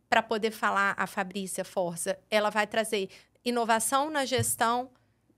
para poder falar, a Fabrícia Força. Ela vai trazer inovação na gestão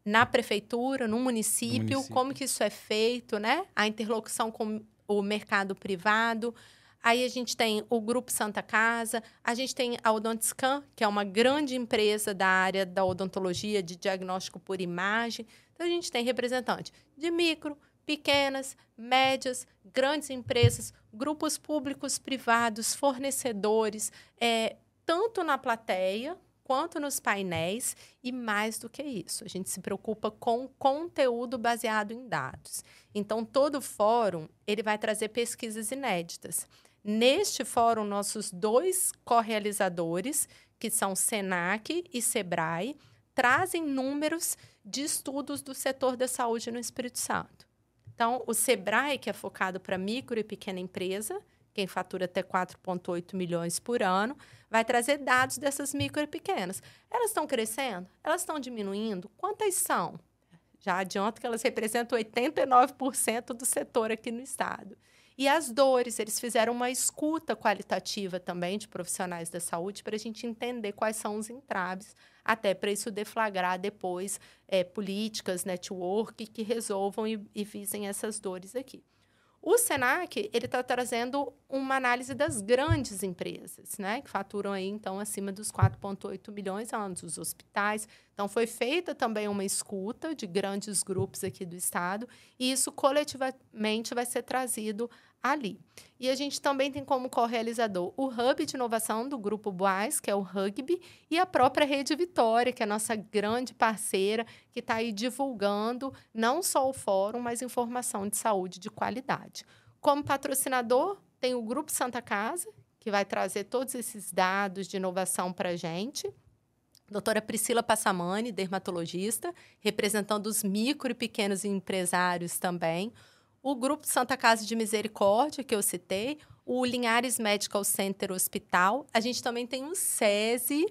na prefeitura, no município, no município, como que isso é feito, né? A interlocução com o mercado privado. Aí a gente tem o Grupo Santa Casa, a gente tem a Odontscan, que é uma grande empresa da área da odontologia, de diagnóstico por imagem. Então, a gente tem representante de micro, pequenas, médias, grandes empresas, grupos públicos, privados, fornecedores, é, tanto na plateia quanto nos painéis e mais do que isso, a gente se preocupa com conteúdo baseado em dados. Então todo fórum ele vai trazer pesquisas inéditas. Neste fórum, nossos dois co-realizadores, que são Senac e Sebrae, trazem números de estudos do setor da saúde no Espírito Santo. Então, o Sebrae, que é focado para micro e pequena empresa, quem fatura até 4,8 milhões por ano, vai trazer dados dessas micro e pequenas. Elas estão crescendo? Elas estão diminuindo? Quantas são? Já adianto que elas representam 89% do setor aqui no estado. E as dores, eles fizeram uma escuta qualitativa também de profissionais da saúde para a gente entender quais são os entraves, até para isso deflagrar depois é, políticas, network que resolvam e, e visem essas dores aqui. O Senac ele está trazendo uma análise das grandes empresas, né, que faturam aí então acima dos 4,8 milhões anos, os hospitais. Então foi feita também uma escuta de grandes grupos aqui do estado e isso coletiva, naturalmente vai ser trazido ali. E a gente também tem como co-realizador o Hub de Inovação do Grupo Boaz, que é o Rugby, e a própria Rede Vitória, que é a nossa grande parceira, que está aí divulgando não só o fórum, mas informação de saúde de qualidade. Como patrocinador, tem o Grupo Santa Casa, que vai trazer todos esses dados de inovação para a gente. Doutora Priscila Passamani, dermatologista, representando os micro e pequenos empresários também o Grupo Santa Casa de Misericórdia, que eu citei, o Linhares Medical Center Hospital. A gente também tem o SESI.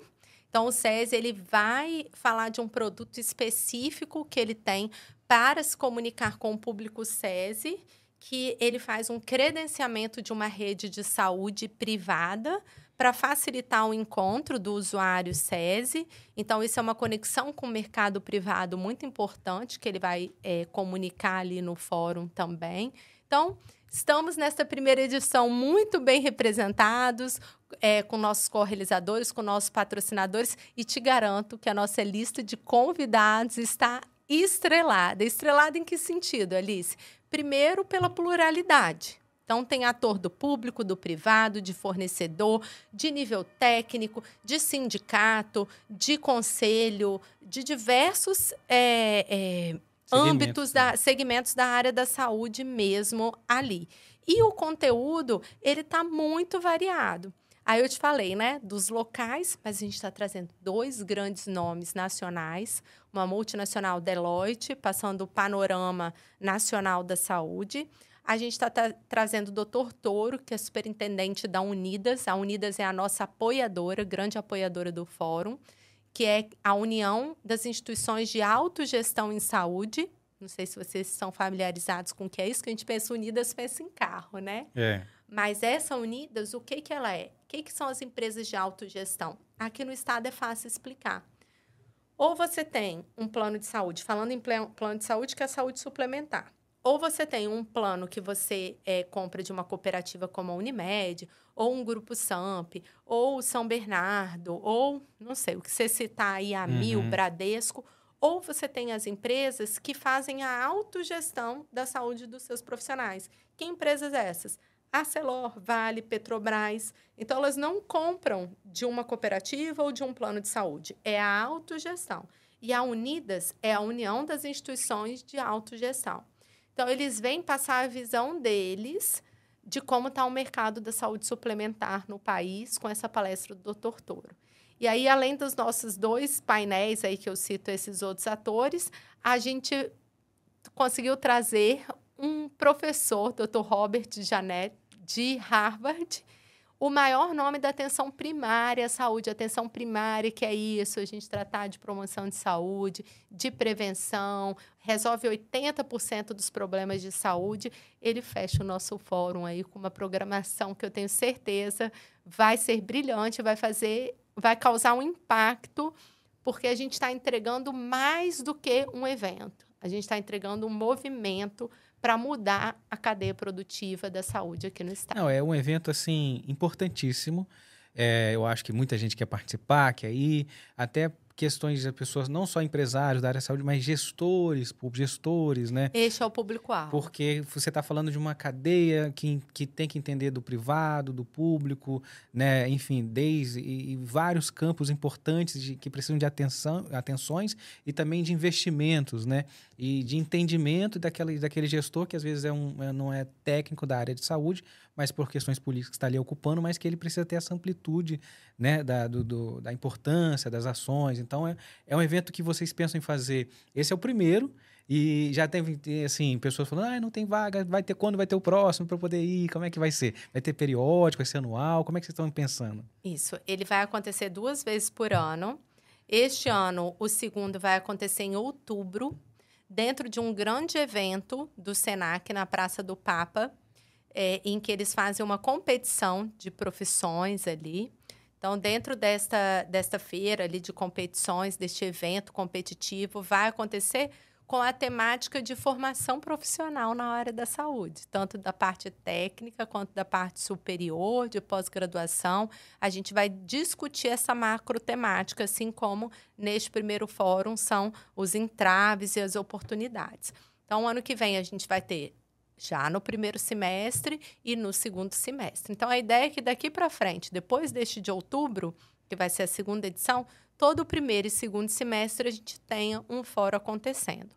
Então, o SESI ele vai falar de um produto específico que ele tem para se comunicar com o público SESI, que ele faz um credenciamento de uma rede de saúde privada para facilitar o encontro do usuário SESI. Então, isso é uma conexão com o mercado privado muito importante, que ele vai é, comunicar ali no fórum também. Então, estamos nesta primeira edição muito bem representados, é, com nossos co-realizadores, com nossos patrocinadores, e te garanto que a nossa lista de convidados está estrelada. Estrelada em que sentido, Alice? Primeiro, pela pluralidade. Então, tem ator do público, do privado, de fornecedor, de nível técnico, de sindicato, de conselho, de diversos é, é, âmbitos, da, né? segmentos da área da saúde mesmo ali. E o conteúdo, ele está muito variado. Aí eu te falei, né, dos locais, mas a gente está trazendo dois grandes nomes nacionais, uma multinacional Deloitte, passando o panorama nacional da saúde, a gente está tra trazendo o doutor Toro, que é superintendente da Unidas. A Unidas é a nossa apoiadora, grande apoiadora do fórum, que é a união das instituições de autogestão em saúde. Não sei se vocês são familiarizados com o que é isso, que a gente pensa Unidas, pensa em carro, né? É. Mas essa Unidas, o que, que ela é? O que, que são as empresas de autogestão? Aqui no estado é fácil explicar. Ou você tem um plano de saúde, falando em plano de saúde, que é a saúde suplementar ou você tem um plano que você é, compra de uma cooperativa como a Unimed, ou um grupo SAMP, ou São Bernardo, ou não sei, o que você citar aí, a uhum. Mil, Bradesco, ou você tem as empresas que fazem a autogestão da saúde dos seus profissionais. Que empresas essas? Arcelor, Vale, Petrobras. Então, elas não compram de uma cooperativa ou de um plano de saúde. É a autogestão. E a Unidas é a união das instituições de autogestão. Então, eles vêm passar a visão deles de como está o mercado da saúde suplementar no país com essa palestra do Dr. Toro. E aí, além dos nossos dois painéis aí que eu cito esses outros atores, a gente conseguiu trazer um professor, Dr. Robert Janet, de Harvard, o maior nome da atenção primária à saúde, atenção primária, que é isso, a gente tratar de promoção de saúde, de prevenção, resolve 80% dos problemas de saúde, ele fecha o nosso fórum aí com uma programação que eu tenho certeza vai ser brilhante, vai fazer, vai causar um impacto, porque a gente está entregando mais do que um evento. A gente está entregando um movimento para mudar a cadeia produtiva da saúde aqui no estado. Não, é um evento assim importantíssimo. É, eu acho que muita gente quer participar, quer ir, até questões de pessoas, não só empresários da área da saúde, mas gestores, gestores, né? Este é o público-alvo. Porque você está falando de uma cadeia que, que tem que entender do privado, do público, né? Enfim, desde e, e vários campos importantes de, que precisam de atenção, atenções e também de investimentos, né? E de entendimento daquele, daquele gestor que às vezes é um, é, não é técnico da área de saúde, mas por questões políticas está ali ocupando, mas que ele precisa ter essa amplitude né, da, do, do, da importância das ações. Então, é, é um evento que vocês pensam em fazer. Esse é o primeiro. E já teve, assim, pessoas falando, ah, não tem vaga, vai ter quando vai ter o próximo para poder ir, como é que vai ser? Vai ter periódico, vai ser anual? Como é que vocês estão pensando? Isso, ele vai acontecer duas vezes por ano. Este ano, o segundo vai acontecer em outubro, dentro de um grande evento do SENAC na Praça do Papa, é, em que eles fazem uma competição de profissões ali. Então, dentro desta, desta feira ali de competições, deste evento competitivo, vai acontecer com a temática de formação profissional na área da saúde, tanto da parte técnica quanto da parte superior, de pós-graduação. A gente vai discutir essa macro temática, assim como neste primeiro fórum são os entraves e as oportunidades. Então, ano que vem a gente vai ter Já no primeiro semestre e no segundo semestre. Então, a ideia é que daqui para frente, depois deste de outubro, que vai ser a segunda edição, todo o primeiro e segundo semestre a gente tenha um fórum acontecendo.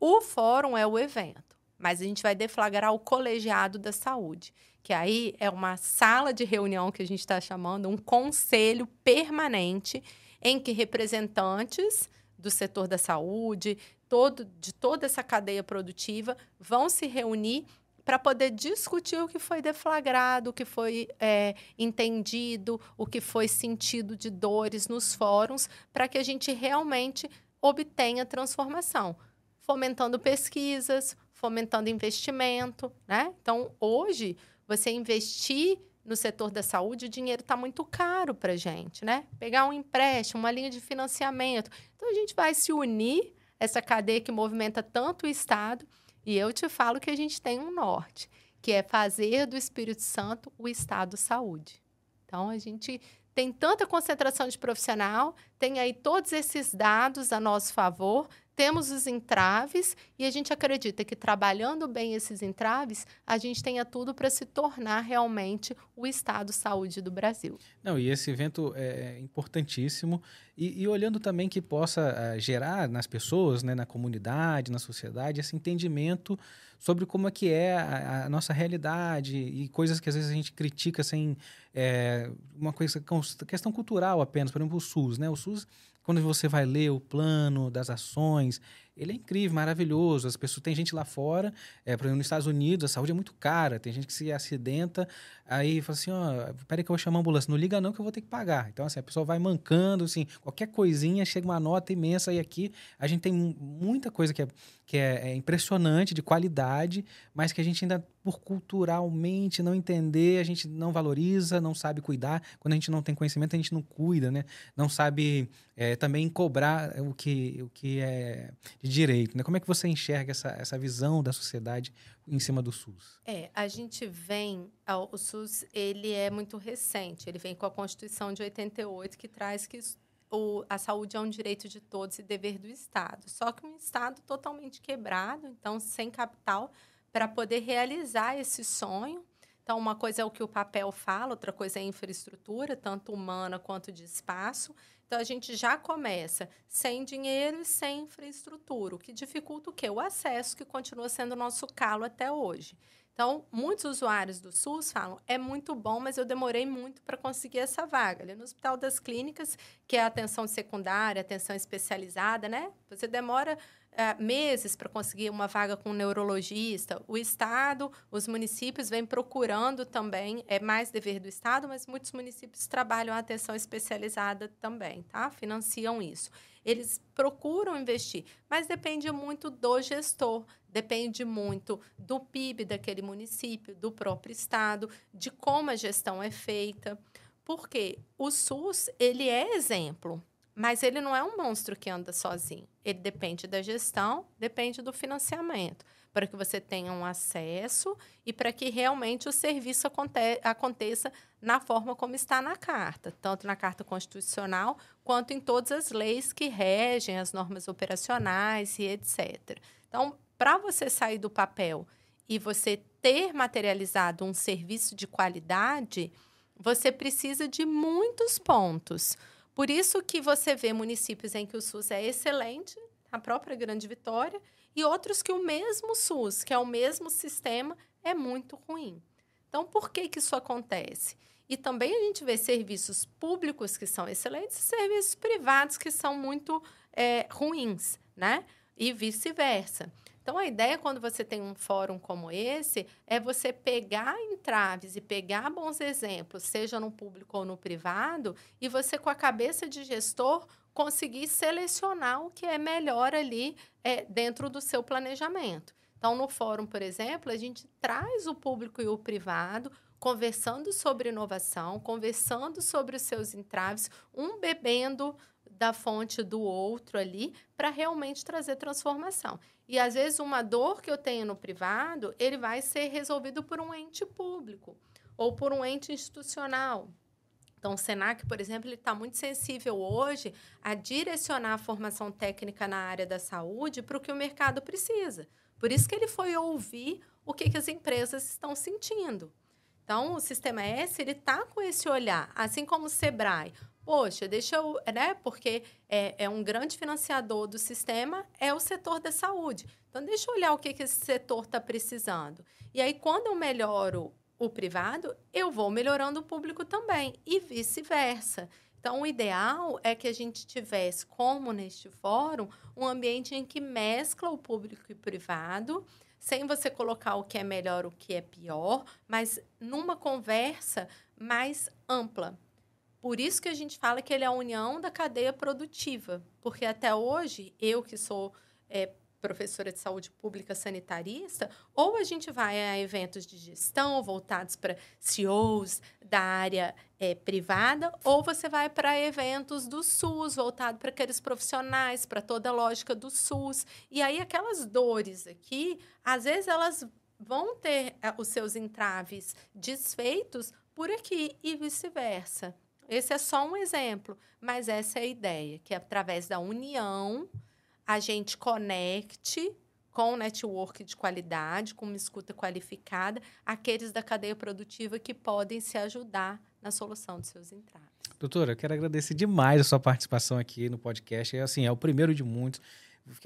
O fórum é o evento, mas a gente vai deflagrar o colegiado da saúde, que aí é uma sala de reunião que a gente está chamando, um conselho permanente em que representantes do setor da saúde, todo, de toda essa cadeia produtiva, vão se reunir para poder discutir o que foi deflagrado, o que foi é, entendido, o que foi sentido de dores nos fóruns, para que a gente realmente obtenha transformação, fomentando pesquisas, fomentando investimento, né? Então, hoje, você investir no setor da saúde, o dinheiro está muito caro para a gente, né? Pegar um empréstimo, uma linha de financiamento. Então, a gente vai se unir, essa cadeia que movimenta tanto o Estado, e eu te falo que a gente tem um norte, que é fazer do Espírito Santo o Estado saúde. Então, a gente tem tanta concentração de profissional, tem aí todos esses dados a nosso favor, temos os entraves e a gente acredita que trabalhando bem esses entraves, a gente tenha tudo para se tornar realmente o Estado saúde do Brasil. Não, e esse evento é importantíssimo. E, e olhando também que possa uh, gerar nas pessoas, né, na comunidade, na sociedade, esse entendimento sobre como é que é a, a nossa realidade e coisas que às vezes a gente critica sem é, uma coisa questão cultural apenas, por exemplo, o SUS, né? O SUS quando você vai ler o plano das ações, ele é incrível, maravilhoso. As pessoas tem gente lá fora, é, por exemplo, nos Estados Unidos a saúde é muito cara, tem gente que se acidenta, aí fala assim, ó, peraí que eu vou chamar a ambulância, não liga não que eu vou ter que pagar. Então assim, a pessoa vai mancando, assim, qualquer coisinha chega uma nota imensa e aqui a gente tem muita coisa que é que é, é impressionante de qualidade, mas que a gente ainda por culturalmente não entender, a gente não valoriza, não sabe cuidar. Quando a gente não tem conhecimento, a gente não cuida, né? Não sabe é, também cobrar o que, o que é de direito, né? Como é que você enxerga essa, essa visão da sociedade em cima do SUS? É, a gente vem, o SUS ele é muito recente, ele vem com a Constituição de 88 que traz que o, a saúde é um direito de todos e dever do Estado. Só que um Estado totalmente quebrado, então sem capital, para poder realizar esse sonho. Então, uma coisa é o que o papel fala, outra coisa é a infraestrutura, tanto humana quanto de espaço. Então, a gente já começa sem dinheiro e sem infraestrutura, o que dificulta o quê? O acesso, que continua sendo o nosso calo até hoje. Então, muitos usuários do SUS falam: é muito bom, mas eu demorei muito para conseguir essa vaga. Ali no Hospital das Clínicas, que é a atenção secundária, atenção especializada, né? Você demora é, meses para conseguir uma vaga com um neurologista. O Estado, os municípios vêm procurando também, é mais dever do Estado, mas muitos municípios trabalham a atenção especializada também, tá? Financiam isso. Eles procuram investir, mas depende muito do gestor, depende muito do PIB daquele município, do próprio estado, de como a gestão é feita. Porque o SUS, ele é exemplo, mas ele não é um monstro que anda sozinho. Ele depende da gestão, depende do financiamento, para que você tenha um acesso e para que realmente o serviço aconte aconteça na forma como está na carta, tanto na Carta Constitucional quanto em todas as leis que regem as normas operacionais e etc. Então, para você sair do papel e você ter materializado um serviço de qualidade, você precisa de muitos pontos. Por isso que você vê municípios em que o SUS é excelente, a própria Grande Vitória, e outros que o mesmo SUS, que é o mesmo sistema, é muito ruim. Então, por que, que isso acontece? E também a gente vê serviços públicos que são excelentes e serviços privados que são muito é, ruins, né? E vice-versa. Então, a ideia, quando você tem um fórum como esse, é você pegar entraves e pegar bons exemplos, seja no público ou no privado, e você, com a cabeça de gestor, conseguir selecionar o que é melhor ali é, dentro do seu planejamento. Então, no fórum, por exemplo, a gente traz o público e o privado conversando sobre inovação, conversando sobre os seus entraves, um bebendo da fonte do outro ali para realmente trazer transformação. E às vezes uma dor que eu tenho no privado, ele vai ser resolvido por um ente público ou por um ente institucional. Então, o Senac, por exemplo, ele está muito sensível hoje a direcionar a formação técnica na área da saúde para o que o mercado precisa. Por isso que ele foi ouvir o que, que as empresas estão sentindo. Então, o Sistema S, está com esse olhar, assim como o Sebrae. Poxa, deixa eu, né? Porque é, é um grande financiador do sistema, é o setor da saúde. Então, deixa eu olhar o que, que esse setor está precisando. E aí, quando eu melhoro o privado, eu vou melhorando o público também, e vice-versa. Então, o ideal é que a gente tivesse, como neste fórum, um ambiente em que mescla o público e o privado, sem você colocar o que é melhor, o que é pior, mas numa conversa mais ampla. Por isso que a gente fala que ele é a união da cadeia produtiva, porque até hoje, eu que sou é, professora de saúde pública sanitarista, ou a gente vai a eventos de gestão voltados para CEOs da área é, privada, ou você vai para eventos do SUS, voltado para aqueles profissionais, para toda a lógica do SUS. E aí, aquelas dores aqui, às vezes elas vão ter é, os seus entraves desfeitos por aqui e vice-versa. Esse é só um exemplo, mas essa é a ideia, que através da união a gente conecte com um network de qualidade, com uma escuta qualificada, aqueles da cadeia produtiva que podem se ajudar na solução dos seus entraves. Doutora, eu quero agradecer demais a sua participação aqui no podcast. É, assim, é o primeiro de muitos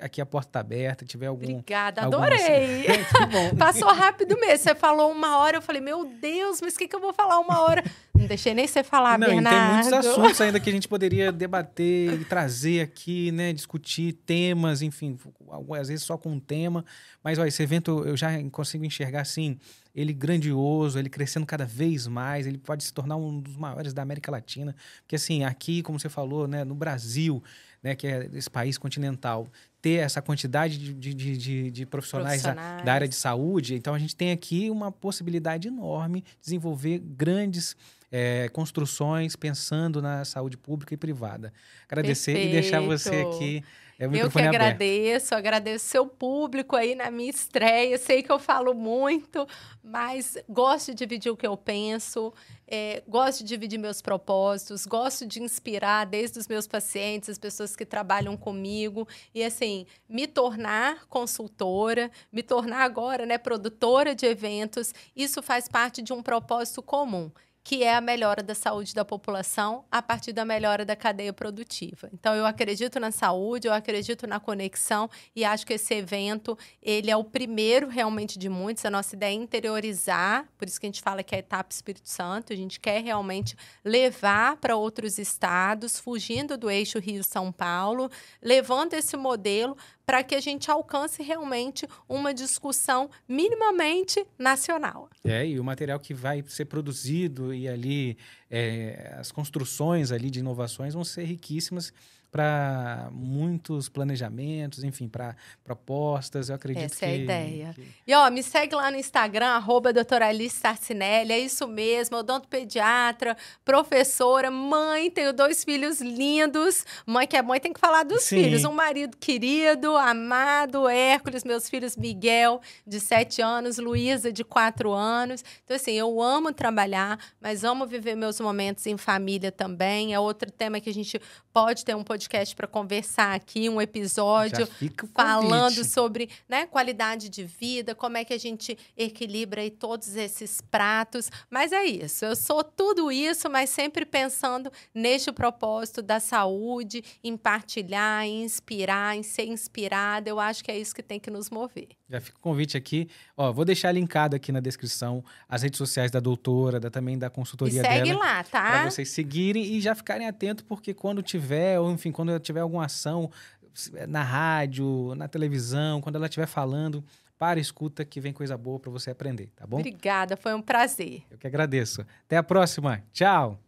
aqui a porta está aberta, tiver algum... Obrigada, adorei! [laughs] Passou rápido mesmo. Você falou uma hora, eu falei, meu Deus, mas o que, que eu vou falar uma hora? Não deixei nem você falar, Não, Bernardo. tem muitos assuntos ainda que a gente poderia [laughs] debater e trazer aqui, né? Discutir temas, enfim, às vezes só com um tema. Mas, olha, esse evento eu já consigo enxergar, assim, ele grandioso, ele crescendo cada vez mais, ele pode se tornar um dos maiores da América Latina. Porque, assim, aqui, como você falou, né? No Brasil né, que é esse país continental, ter essa quantidade de, de, de, de profissionais, profissionais. Da, da, área de saúde. Então, a gente tem aqui uma possibilidade enorme de desenvolver grandes é, construções pensando na saúde pública e privada. Agradecer Perfeito. e deixar você aqui é eu que agradeço, agradeço seu público aí na minha estreia. Sei que eu falo muito, mas gosto de dividir o que eu penso, é, gosto de dividir meus propósitos, gosto de inspirar desde os meus pacientes, as pessoas que trabalham comigo. E assim, me tornar consultora, me tornar agora né, produtora de eventos, isso faz parte de um propósito comum que é a melhora da saúde da população a partir da melhora da cadeia produtiva. Então eu acredito na saúde, eu acredito na conexão e acho que esse evento, ele é o primeiro realmente de muitos. A nossa ideia é interiorizar, por isso que a gente fala que é a etapa Espírito Santo, a gente quer realmente levar para outros estados, fugindo do eixo Rio-São Paulo, levando esse modelo para que a gente alcance realmente uma discussão minimamente nacional. É, e o material que vai ser produzido e ali é, as construções ali de inovações vão ser riquíssimas para muitos planejamentos, enfim, para propostas. Eu acredito Essa que. Essa é a ideia. Que... E ó, me segue lá no Instagram, arroba doutora Alice Sarcinelli, é isso mesmo, odontopediatra, professora, mãe, tenho dois filhos lindos. Mãe que é mãe tem que falar dos Sim. filhos. Um marido querido, amado, Hércules, meus filhos Miguel, de sete anos, Luísa, de quatro anos. Então, assim, eu amo trabalhar, mas amo viver meus momentos em família também. É outro tema que a gente pode ter um podcast podcast para conversar aqui, um episódio falando sobre né, qualidade de vida, como é que a gente equilibra aí todos esses pratos. Mas é isso, eu sou tudo isso, mas sempre pensando neste propósito da saúde, em partilhar, em inspirar, em ser inspirada. Eu acho que é isso que tem que nos mover. Já fica o convite aqui. Ó, vou deixar linkado aqui na descrição as redes sociais da doutora, da, também da consultoria e segue dela. lá, tá? Para vocês seguirem e já ficarem atentos, porque quando tiver, ou enfim, quando tiver alguma ação na rádio, na televisão, quando ela estiver falando, para escuta que vem coisa boa para você aprender, tá bom? Obrigada, foi um prazer. Eu que agradeço. Até a próxima. Tchau.